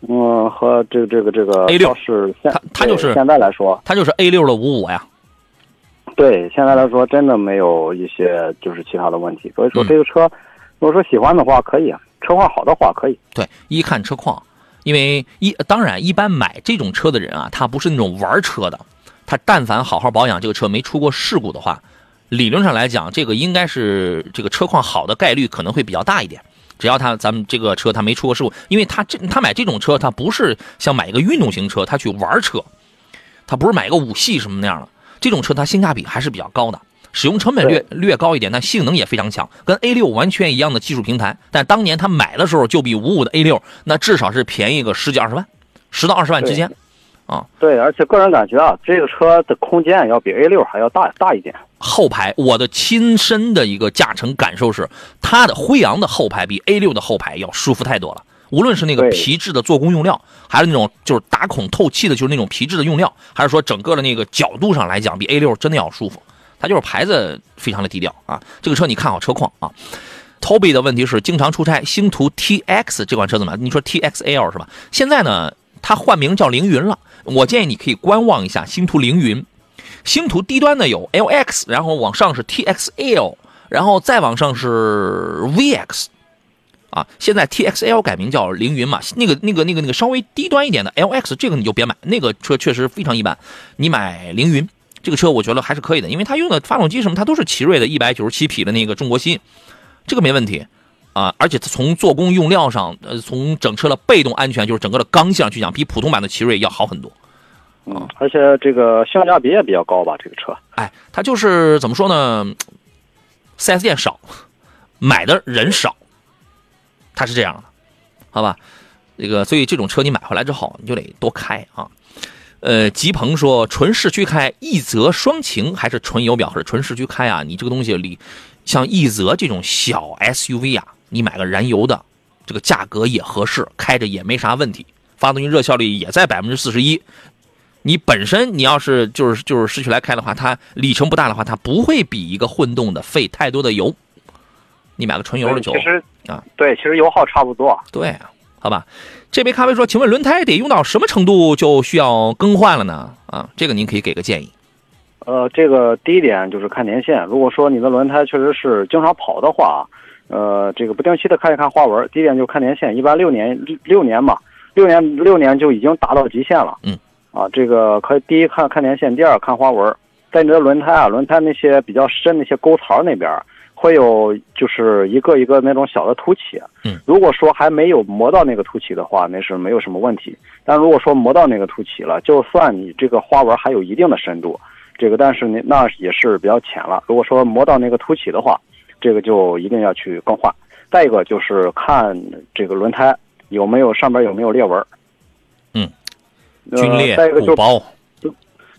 嗯，和这个这个这个 A 六是它它就是现在来说，它就是 A 六的五五呀。对，现在来说真的没有一些就是其他的问题，所以说这个车，如果说喜欢的话可以，车况好的话可以。对，一看车况，因为一当然一般买这种车的人啊，他不是那种玩车的，他但凡好好保养这个车，没出过事故的话，理论上来讲，这个应该是这个车况好的概率可能会比较大一点。只要他咱们这个车他没出过事故，因为他这他买这种车，他不是像买一个运动型车，他去玩车，他不是买个五系什么那样的。这种车它性价比还是比较高的，使用成本略略高一点，但性能也非常强，跟 A 六完全一样的技术平台。但当年他买的时候就比五五的 A 六那至少是便宜个十几二十万，十到二十万之间。啊，对，而且个人感觉啊，这个车的空间要比 A 六还要大大一点。后排，我的亲身的一个驾乘感受是，它的辉昂的后排比 A 六的后排要舒服太多了。无论是那个皮质的做工用料，还是那种就是打孔透气的，就是那种皮质的用料，还是说整个的那个角度上来讲，比 A 六真的要舒服。它就是牌子非常的低调啊。这个车你看好车况啊。Toby 的问题是，经常出差，星途 TX 这款车怎么？你说 TXL 是吧？现在呢，它换名叫凌云了。我建议你可以观望一下星途凌云，星途低端的有 LX，然后往上是 TXL，然后再往上是 VX，啊，现在 TXL 改名叫凌云嘛，那个那个那个那个稍微低端一点的 LX，这个你就别买，那个车确实非常一般，你买凌云这个车，我觉得还是可以的，因为它用的发动机什么，它都是奇瑞的197匹的那个中国芯，这个没问题。啊，而且从做工用料上，呃，从整车的被动安全，就是整个的刚性上去讲，比普通版的奇瑞要好很多。嗯，而且这个性价比也比较高吧？这个车，哎，它就是怎么说呢？4S 店少，买的人少，它是这样的，好吧？这个，所以这种车你买回来之后，你就得多开啊。呃，吉鹏说，纯市区开奕泽双擎还是纯油表还是纯市区开啊？你这个东西里，像奕泽这种小 SUV 啊。你买个燃油的，这个价格也合适，开着也没啥问题，发动机热效率也在百分之四十一。你本身你要是就是就是市区来开的话，它里程不大的话，它不会比一个混动的费太多的油。你买个纯油的就其实啊，对，其实油耗差不多。对，好吧。这杯咖啡说，请问轮胎得用到什么程度就需要更换了呢？啊，这个您可以给个建议。呃，这个第一点就是看年限。如果说你的轮胎确实是经常跑的话。呃，这个不定期的看一看花纹，第一点就看年限，一般六年六年嘛，六年六年就已经达到极限了。嗯，啊，这个可以第一看看年限，第二看花纹。在你的轮胎啊，轮胎那些比较深那些沟槽那边，会有就是一个一个那种小的凸起。嗯，如果说还没有磨到那个凸起的话，那是没有什么问题。但如果说磨到那个凸起了，就算你这个花纹还有一定的深度，这个但是那那也是比较浅了。如果说磨到那个凸起的话，这个就一定要去更换，再一个就是看这个轮胎有没有上边有没有裂纹，嗯，皲裂、就薄，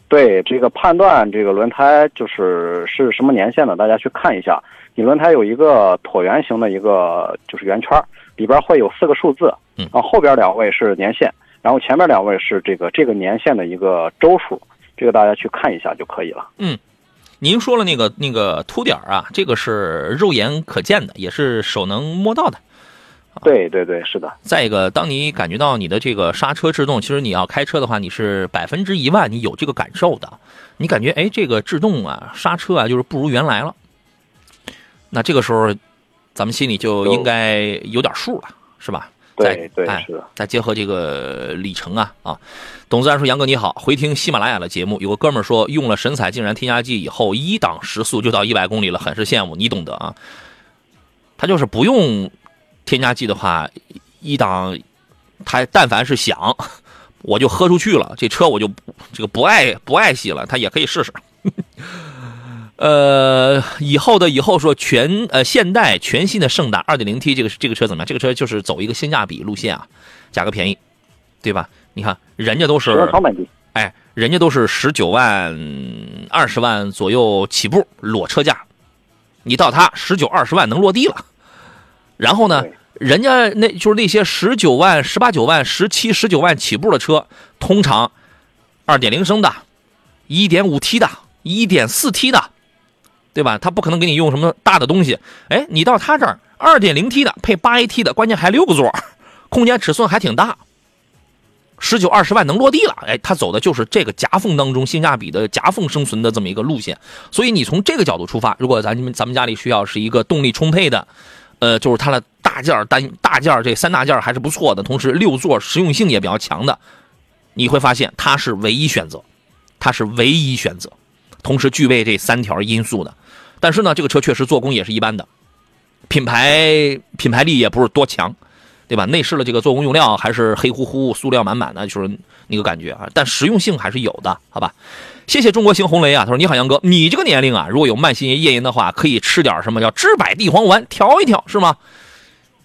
对这个判断这个轮胎就是是什么年限的，大家去看一下，你轮胎有一个椭圆形的一个就是圆圈，里边会有四个数字，嗯，然后后边两位是年限，然后前面两位是这个这个年限的一个周数，这个大家去看一下就可以了，嗯。您说了那个那个凸点啊，这个是肉眼可见的，也是手能摸到的。对对对，是的。再一个，当你感觉到你的这个刹车制动，其实你要开车的话，你是百分之一万，你有这个感受的。你感觉哎，这个制动啊，刹车啊，就是不如原来了。那这个时候，咱们心里就应该有点数了，是吧？对对是的，再结合这个里程啊啊，董自然说杨哥你好，回听喜马拉雅的节目，有个哥们儿说用了神采竟然添加剂以后一档时速就到一百公里了，很是羡慕，你懂得啊。他就是不用添加剂的话，一档他但凡是想，我就喝出去了，这车我就这个不爱不爱惜了，他也可以试试。呃，以后的以后说全呃现代全新的胜达二点零 T 这个这个车怎么样？这个车就是走一个性价比路线啊，价格便宜，对吧？你看人家都是哎，人家都是十九万二十万左右起步裸车价，你到他十九二十万能落地了，然后呢，人家那就是那些十九万十八九万十七十九万起步的车，通常二点零升的，一点五 T 的，一点四 T 的。对吧？他不可能给你用什么大的东西。哎，你到他这儿，二点零 T 的配八 AT 的，关键还六个座，空间尺寸还挺大，十九二十万能落地了。哎，他走的就是这个夹缝当中性价比的夹缝生存的这么一个路线。所以你从这个角度出发，如果咱们咱们家里需要是一个动力充沛的，呃，就是它的大件单大件这三大件还是不错的，同时六座实用性也比较强的，你会发现它是唯一选择，它是唯一选择。同时具备这三条因素的。但是呢，这个车确实做工也是一般的，品牌品牌力也不是多强，对吧？内饰的这个做工用料还是黑乎乎、塑料满满的，就是那个感觉啊。但实用性还是有的，好吧？谢谢中国行红雷啊，他说你好，杨哥，你这个年龄啊，如果有慢性夜淫的话，可以吃点什么叫知柏地黄丸调一调，是吗？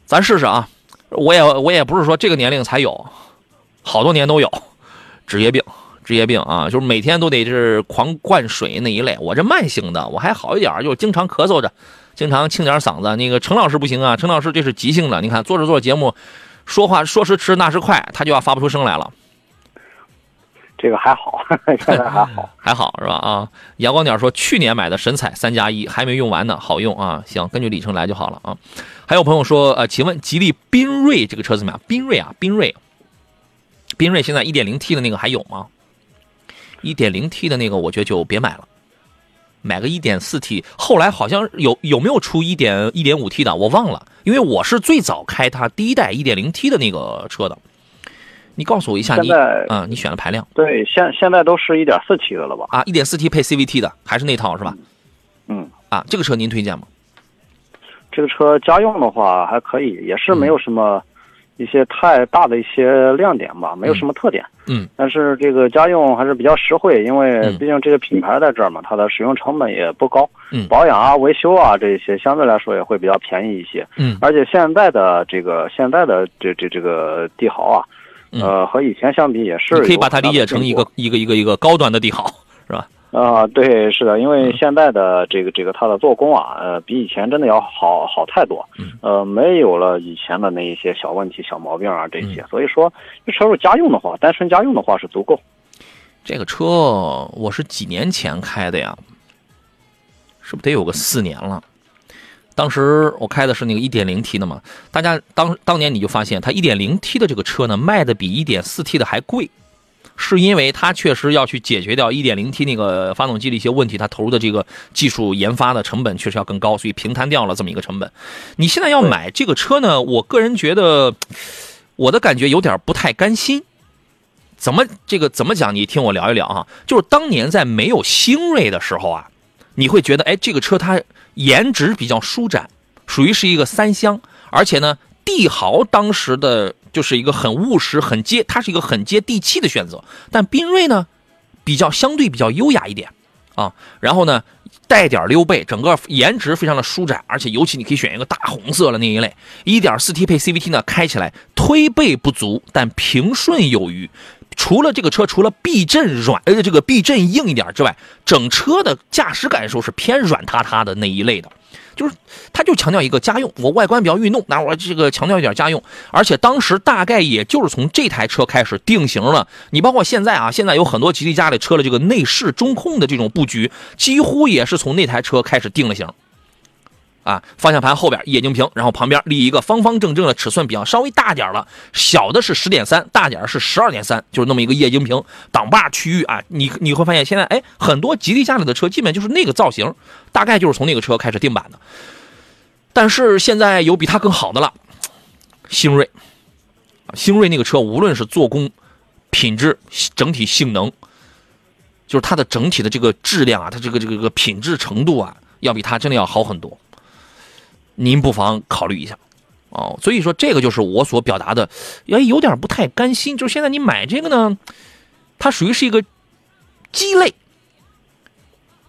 咱试试啊。我也我也不是说这个年龄才有，好多年都有，职业病，职业病啊，就是每天都得是狂灌水那一类。我这慢性的，我还好一点，就是经常咳嗽着，经常清点嗓子。那个陈老师不行啊，陈老师这是急性的，你看做着做着节目，说话说时迟那时快，他就要发不出声来了。这个还好，现 在还好，还好是吧？啊，阳光鸟说去年买的神采三加一还没用完呢，好用啊！行，根据里程来就好了啊。还有朋友说，呃，请问吉利缤瑞这个车怎么样？缤瑞啊，缤瑞，缤瑞现在 1.0T 的那个还有吗？1.0T 的那个我觉得就别买了，买个一点四 T。后来好像有有没有出一点一点五 T 的，我忘了，因为我是最早开它第一代一点零 T 的那个车的。你告诉我一下，你啊，你选的排量？对，现现在都是一点四 T 的了吧？啊，一点四 T 配 CVT 的，还是那套是吧？嗯，啊，这个车您推荐吗？这个车家用的话还可以，也是没有什么一些太大的一些亮点吧，没有什么特点。嗯，但是这个家用还是比较实惠，因为毕竟这个品牌在这儿嘛，它的使用成本也不高。嗯，保养啊、维修啊这些相对来说也会比较便宜一些。嗯，而且现在的这个现在的这这这个帝豪啊。呃，和以前相比也是，可以把它理解成一个一个一个一个高端的帝豪，是吧？啊，对，是的，因为现在的这个这个它的做工啊，呃，比以前真的要好好太多，呃，没有了以前的那一些小问题、小毛病啊这些，所以说这车是家用的话，单纯家用的话是足够。这个车我是几年前开的呀，是不是得有个四年了？当时我开的是那个 1.0T 的嘛，大家当当年你就发现它 1.0T 的这个车呢，卖的比 1.4T 的还贵，是因为它确实要去解决掉 1.0T 那个发动机的一些问题，它投入的这个技术研发的成本确实要更高，所以平摊掉了这么一个成本。你现在要买这个车呢，我个人觉得我的感觉有点不太甘心。怎么这个怎么讲？你听我聊一聊啊，就是当年在没有星瑞的时候啊，你会觉得哎，这个车它。颜值比较舒展，属于是一个三厢，而且呢，帝豪当时的就是一个很务实、很接，它是一个很接地气的选择。但缤瑞呢，比较相对比较优雅一点啊，然后呢，带点溜背，整个颜值非常的舒展，而且尤其你可以选一个大红色的那一类。1.4T 配 CVT 呢，开起来推背不足，但平顺有余。除了这个车，除了避震软，呃，这个避震硬一点之外，整车的驾驶感受是偏软塌塌的那一类的，就是他就强调一个家用，我外观比较运动，那我这个强调一点家用，而且当时大概也就是从这台车开始定型了。你包括现在啊，现在有很多吉利家里车的这个内饰中控的这种布局，几乎也是从那台车开始定了型。啊，方向盘后边液晶屏，然后旁边立一个方方正正的，尺寸比较稍微大点了，小的是十点三，大点是十二点三，就是那么一个液晶屏。挡把区域啊，你你会发现现在哎，很多吉利家里的车基本就是那个造型，大概就是从那个车开始定版的。但是现在有比它更好的了，星瑞，星瑞那个车无论是做工、品质、整体性能，就是它的整体的这个质量啊，它这个这个这个品质程度啊，要比它真的要好很多。您不妨考虑一下，哦，所以说这个就是我所表达的，哎，有点不太甘心。就是现在你买这个呢，它属于是一个鸡肋，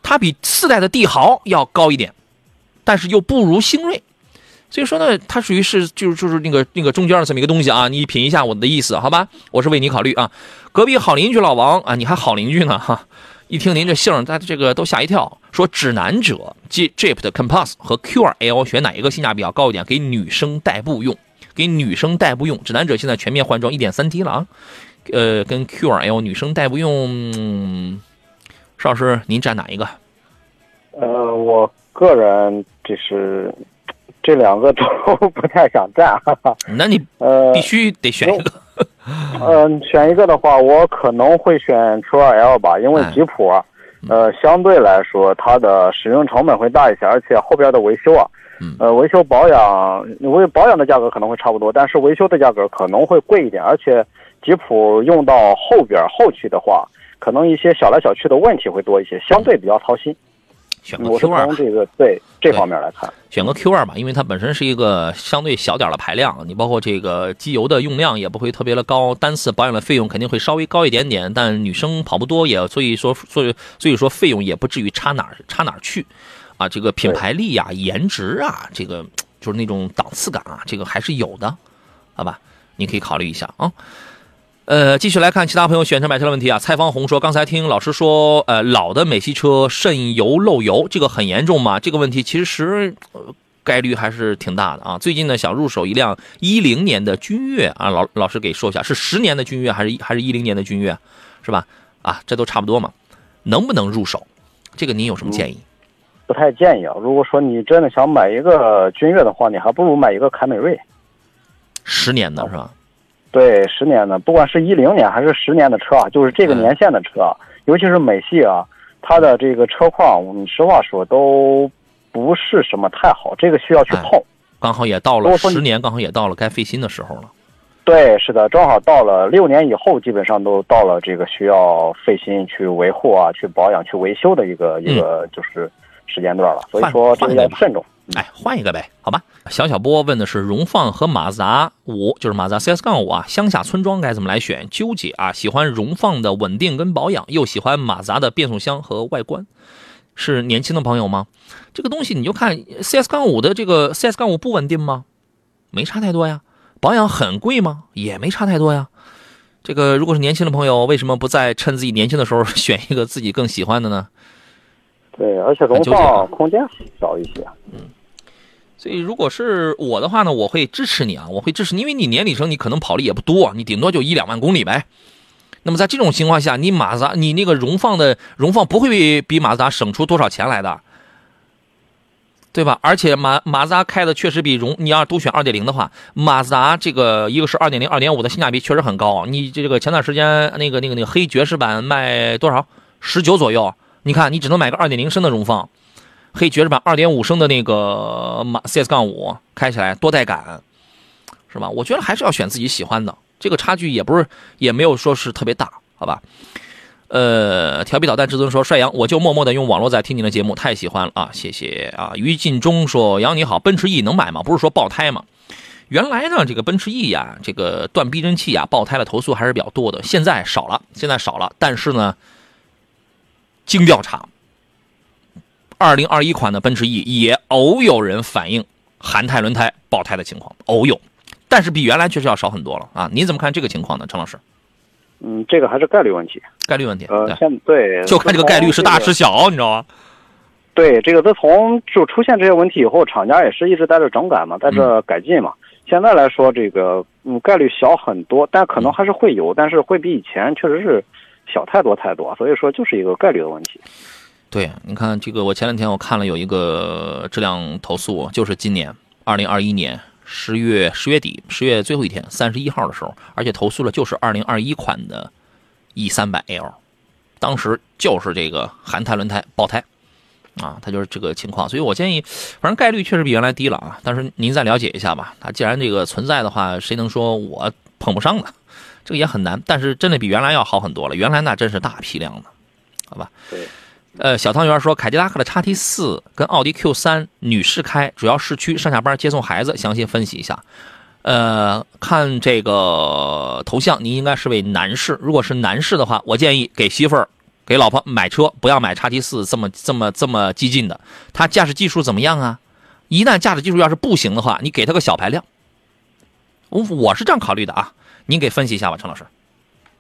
它比四代的帝豪要高一点，但是又不如星瑞，所以说呢，它属于是就是就是那个那个中间的这么一个东西啊。你品一下我的意思，好吧？我是为你考虑啊。隔壁好邻居老王啊，你还好邻居呢哈。一听您这姓，他这个都吓一跳。说指南者，J Jeep 的 Compass 和 Q2L 选哪一个性价比要高一点？给女生代步用，给女生代步用。指南者现在全面换装 1.3T 了啊，呃，跟 Q2L 女生代步用，邵老师您占哪一个？呃，我个人就是这两个都 不太想占。那你呃必须得选一个。嗯，选一个的话，我可能会选 Q2L 吧，因为吉普，呃，相对来说它的使用成本会大一些，而且后边的维修啊，呃，维修保养，为保养的价格可能会差不多，但是维修的价格可能会贵一点，而且吉普用到后边后期的话，可能一些小来小去的问题会多一些，相对比较操心。选个 Q 二，从这个对这方面来看，选个 Q 二吧，因为它本身是一个相对小点的排量，你包括这个机油的用量也不会特别的高，单次保养的费用肯定会稍微高一点点，但女生跑不多也，所以说所以所以说费用也不至于差哪差哪去，啊，这个品牌力呀、颜值啊，这个就是那种档次感啊，这个还是有的，好吧？你可以考虑一下啊。呃，继续来看其他朋友选车买车的问题啊。蔡方红说，刚才听老师说，呃，老的美系车渗油漏油，这个很严重吗？这个问题其实概率还是挺大的啊。最近呢，想入手一辆一零年的君越啊，老老师给说一下，是十年的君越还是还是一零年的君越，是吧？啊，这都差不多嘛，能不能入手？这个您有什么建议？不太建议啊。如果说你真的想买一个君越的话，你还不如买一个凯美瑞，十年的是吧？对，十年的，不管是一零年还是十年的车啊，就是这个年限的车，尤其是美系啊，它的这个车况，我们实话说都不是什么太好，这个需要去碰。刚好也到了十年，刚好也到了该费心的时候了。对，是的，正好到了六年以后，基本上都到了这个需要费心去维护啊、去保养、去维修的一个一个就是时间段了。所以说，这个要慎重。哎，换一个呗，好吧。小小波问的是荣放和马自达五，就是马自达 CS 杠五啊，乡下村庄该怎么来选？纠结啊，喜欢荣放的稳定跟保养，又喜欢马自达的变速箱和外观，是年轻的朋友吗？这个东西你就看 CS 杠五的这个 CS 杠五不稳定吗？没差太多呀。保养很贵吗？也没差太多呀。这个如果是年轻的朋友，为什么不再趁自己年轻的时候选一个自己更喜欢的呢？对，而且荣放空间小一些。嗯。所以，如果是我的话呢，我会支持你啊，我会支持你，因为你年里程你可能跑的也不多，你顶多就一两万公里呗。那么在这种情况下，你马自达你那个荣放的荣放不会比马自达省出多少钱来的，对吧？而且马马自达开的确实比荣，你要都选二点零的话，马自达这个一个是二点零、二点五的性价比确实很高。你这个前段时间那个那个那个黑爵士版卖多少？十九左右。你看，你只能买个二点零升的荣放。黑爵士版二点五升的那个马 CS 杠五开起来多带感，是吧？我觉得还是要选自己喜欢的，这个差距也不是也没有说是特别大，好吧？呃，调皮捣蛋至尊说帅阳，我就默默的用网络在听你的节目，太喜欢了啊，谢谢啊。于晋中说杨你好，奔驰 E 能买吗？不是说爆胎吗？原来呢，这个奔驰 E 呀，这个断避震器呀，爆胎的投诉还是比较多的，现在少了，现在少了，但是呢，经调查。二零二一款的奔驰 E 也偶有人反映含胎轮胎爆胎的情况，偶有，但是比原来确实要少很多了啊！你怎么看这个情况呢，陈老师？嗯，这个还是概率问题，概率问题。呃，现对，就看这个概率是大是小，你知道吗？对，这个自从就出现这些问题以后，厂家也是一直在这整改嘛，在这改进嘛。现在来说，这个嗯概率小很多，但可能还是会有，但是会比以前确实是小太多太多，所以说就是一个概率的问题。对，你看这个，我前两天我看了有一个质量投诉，就是今年二零二一年十月十月底十月最后一天三十一号的时候，而且投诉了就是二零二一款的 E 三百 L，当时就是这个韩胎轮胎爆胎，啊，它就是这个情况，所以我建议，反正概率确实比原来低了啊，但是您再了解一下吧，它既然这个存在的话，谁能说我碰不上呢？这个也很难，但是真的比原来要好很多了，原来那真是大批量的，好吧？对。呃，小汤圆说，凯迪拉克的叉 T 四跟奥迪 Q 三女士开，主要市区上下班接送孩子，详细分析一下。呃，看这个头像，您应该是位男士。如果是男士的话，我建议给媳妇儿、给老婆买车，不要买叉 T 四这么这么这么激进的。他驾驶技术怎么样啊？一旦驾驶技术要是不行的话，你给他个小排量。我我是这样考虑的啊，您给分析一下吧，陈老师。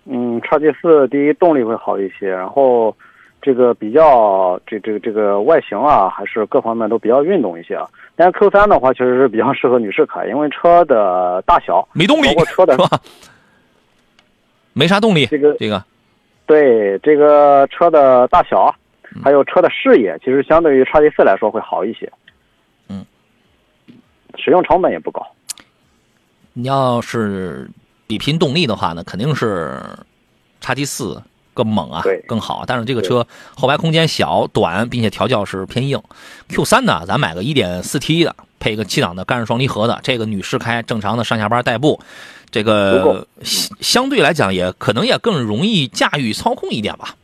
嗯，叉 T 四第一动力会好一些，然后。这个比较这这个这个外形啊，还是各方面都比较运动一些啊。但是 Q 三的话，确实是比较适合女士开，因为车的大小没动力，包括车的是吧？没啥动力。这个这个，对这个车的大小，还有车的视野，其实相对于叉 T 四来说会好一些。嗯，使用成本也不高。你要是比拼动力的话呢，肯定是叉 T 四。更猛啊，更好。但是这个车后排空间小、短，并且调教是偏硬。Q 三呢，咱买个 1.4T 的，配一个七档的干式双离合的，这个女士开，正常的上下班代步，这个相相对来讲也可能也更容易驾驭操控一点吧。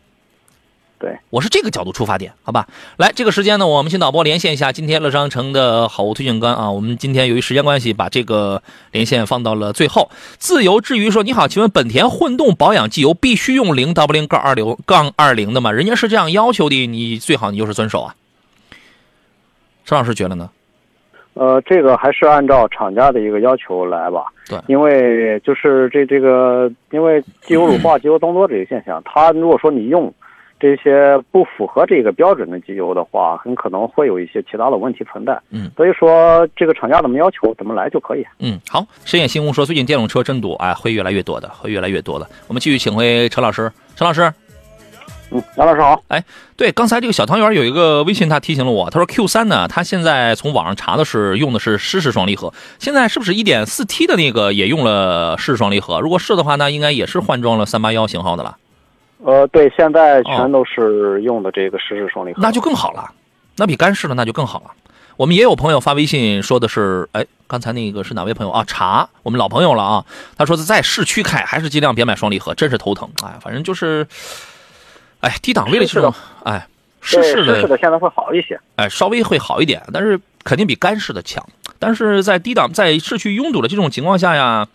对，我是这个角度出发点，好吧？来，这个时间呢，我们请导播连线一下今天乐商城的好物推荐官啊。我们今天由于时间关系，把这个连线放到了最后。自由之余说：“你好，请问本田混动保养机油必须用零 W 零杠二零杠二零的吗？人家是这样要求的，你最好你就是遵守啊。”陈老师觉得呢？呃，这个还是按照厂家的一个要求来吧。对因为就是这这个，因为机油乳化、机油增多这个现象，它如果说你用这些不符合这个标准的机油的话，很可能会有一些其他的问题存在。嗯，所以说这个厂家怎么要求怎么来就可以。嗯，好。深夜新闻说，最近电动车真多，啊，会越来越多的，会越来越多的。我们继续请回陈老师，陈老师。嗯，杨老师好。哎，对，刚才这个小汤圆有一个微信，他提醒了我，他说 Q 三呢，他现在从网上查的是用的是湿式双离合，现在是不是 1.4T 的那个也用了湿式双离合？如果是的话，那应该也是换装了381型号的了，呃，对，现在全都是用的这个湿式双离合。那就更好了，那比干式的那就更好了。我们也有朋友发微信说的是，哎，刚才那个是哪位朋友啊？查我们老朋友了啊，他说在市区开还是尽量别买双离合，真是头疼。哎，反正就是，哎，低档位的这种，哎，湿式的湿式的现在会好一些。哎，稍微会好一点，但是肯定比干式的强。但是在低档、在市区拥堵的这种情况下呀，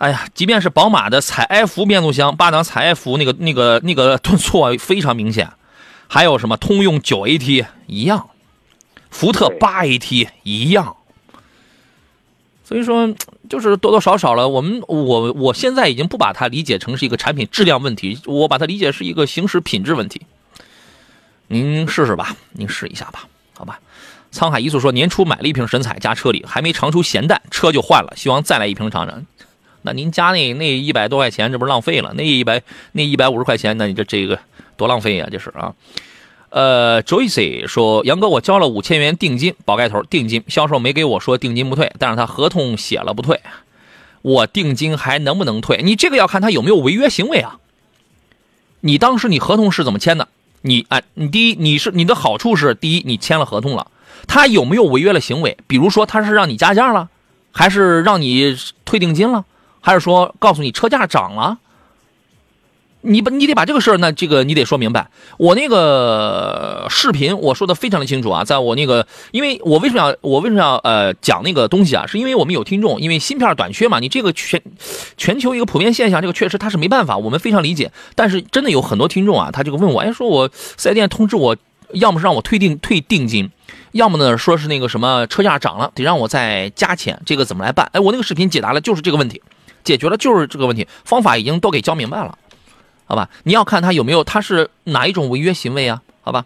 哎呀，即便是宝马的采埃孚变速箱，八档采埃孚那个、那个、那个顿挫非常明显，还有什么通用九 AT 一样，福特对八 AT 一样。所以说，就是多多少少了，我们我我现在已经不把它理解成是一个产品质量问题，我把它理解是一个行驶品质问题。您试试吧，您试一下吧，好吧。沧海一粟说，年初买了一瓶神采加车里，还没尝出咸淡，车就换了，希望再来一瓶尝尝。那您加那那一百多块钱，这不是浪费了？那一百那一百五十块钱，那你这这个多浪费呀、这是啊。呃，Joyce 说，杨哥，我交了五千元定金，宝盖头定金，销售没给我说定金不退，但是他合同写了不退，我定金还能不能退？你这个要看他有没有违约行为啊。你当时你合同是怎么签的？你哎，你第一，你是你的好处是第一，你签了合同了，他有没有违约了行为？比如说他是让你加价了，还是让你退定金了，还是说告诉你车价涨了？你把，你得把这个事儿，那这个你得说明白。我那个视频我说的非常的清楚啊，在我那个，因为我为什么要我为什么要呃讲那个东西啊？是因为我们有听众，因为芯片短缺嘛，你这个全全球一个普遍现象，这个确实它是没办法，我们非常理解。但是真的有很多听众啊，他这个问我，哎，说我四 S 店通知我，要么是让我退定退定金，要么呢说是那个什么车价涨了，得让我再加钱，这个怎么来办？哎，我那个视频解答了就是这个问题，解决了就是这个问题，方法已经都给教明白了。好吧，你要看他有没有，他是哪一种违约行为啊？好吧，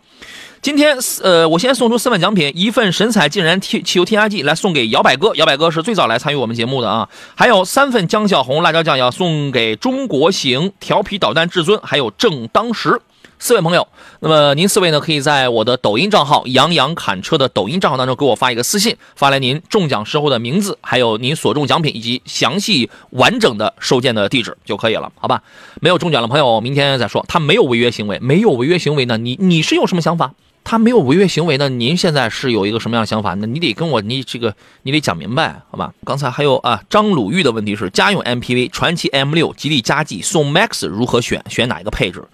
今天呃，我先送出四份奖品，一份神采竟然汽汽油添加剂来送给摇摆哥，摇摆哥是最早来参与我们节目的啊，还有三份江小红辣椒酱要送给中国行调皮捣蛋至尊，还有正当时。四位朋友，那么您四位呢，可以在我的抖音账号“杨洋侃车”的抖音账号当中给我发一个私信，发来您中奖时候的名字，还有您所中奖品以及详细完整的收件的地址就可以了，好吧？没有中奖的朋友，明天再说。他没有违约行为，没有违约行为呢，你你是有什么想法？他没有违约行为呢，您现在是有一个什么样的想法？那你得跟我，你这个你得讲明白，好吧？刚才还有啊，张鲁豫的问题是，家用 MPV 传祺 M 六、吉利嘉际宋 MAX 如何选？选哪一个配置？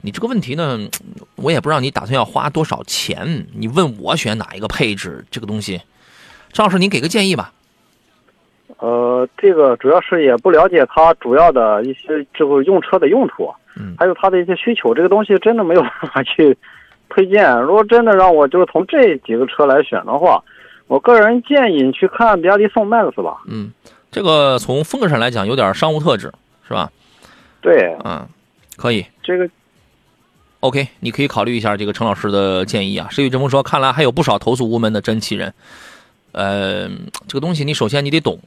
你这个问题呢，我也不知道你打算要花多少钱。你问我选哪一个配置，这个东西，张老师您给个建议吧。呃，这个主要是也不了解它主要的一些这个用车的用途，嗯还有它的一些需求，这个东西真的没有办法去推荐。如果真的让我就是从这几个车来选的话，我个人建议你去看比亚迪宋 MAX 吧。嗯，这个从风格上来讲有点商务特质，是吧？对，嗯，可以。这个 OK，你可以考虑一下这个陈老师的建议啊。石宇之风说，看来还有不少投诉无门的真气人。呃，这个东西你首先你得懂，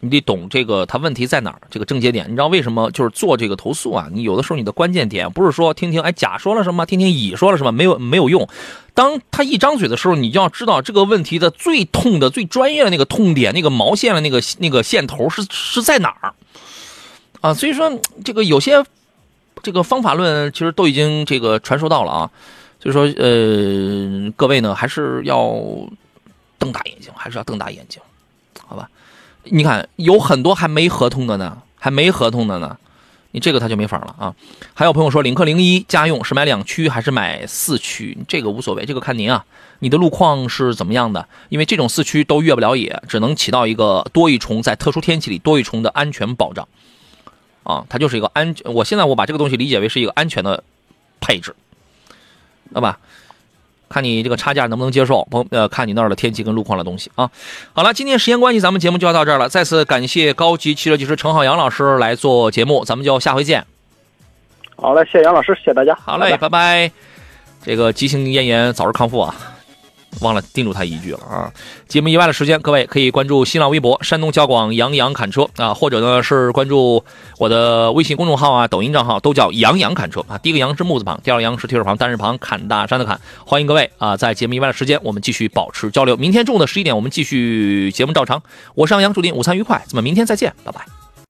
你得懂这个他问题在哪儿，这个症结点。你知道为什么就是做这个投诉啊？你有的时候你的关键点不是说听听哎甲说了什么，听听乙说了什么，没有没有用。当他一张嘴的时候，你就要知道这个问题的最痛的、最专业的那个痛点，那个毛线的那个那个线头是是在哪儿啊？所以说这个有些这个方法论其实都已经这个传授到了啊，所以说呃，各位呢还是要瞪大眼睛，还是要瞪大眼睛，好吧？你看有很多还没合同的呢，还没合同的呢，你这个他就没法了啊。还有朋友说领克零一家用是买两驱还是买四驱？这个无所谓，这个看您啊，你的路况是怎么样的？因为这种四驱都越不了野，只能起到一个多一重在特殊天气里多一重的安全保障。啊，它就是一个安，我现在我把这个东西理解为是一个安全的配置，好吧？看你这个差价能不能接受，朋呃，看你那儿的天气跟路况的东西啊。好了，今天时间关系，咱们节目就要到这儿了。再次感谢高级汽车技师程浩洋老师来做节目，咱们就下回见。好嘞，谢谢杨老师，谢谢大家。好嘞，拜拜。这个急性咽炎早日康复啊。忘了叮嘱他一句了啊！节目以外的时间，各位可以关注新浪微博“山东交广杨洋侃车”啊，或者呢是关注我的微信公众号啊、抖音账号，都叫“杨洋侃车”啊。第一个“杨”是木字旁，第二个“杨”是提手旁，单人旁，侃大山的侃。欢迎各位啊，在节目以外的时间，我们继续保持交流。明天中午的十一点，我们继续节目照常。我是杨洋，祝您午餐愉快，咱们明天再见，拜拜。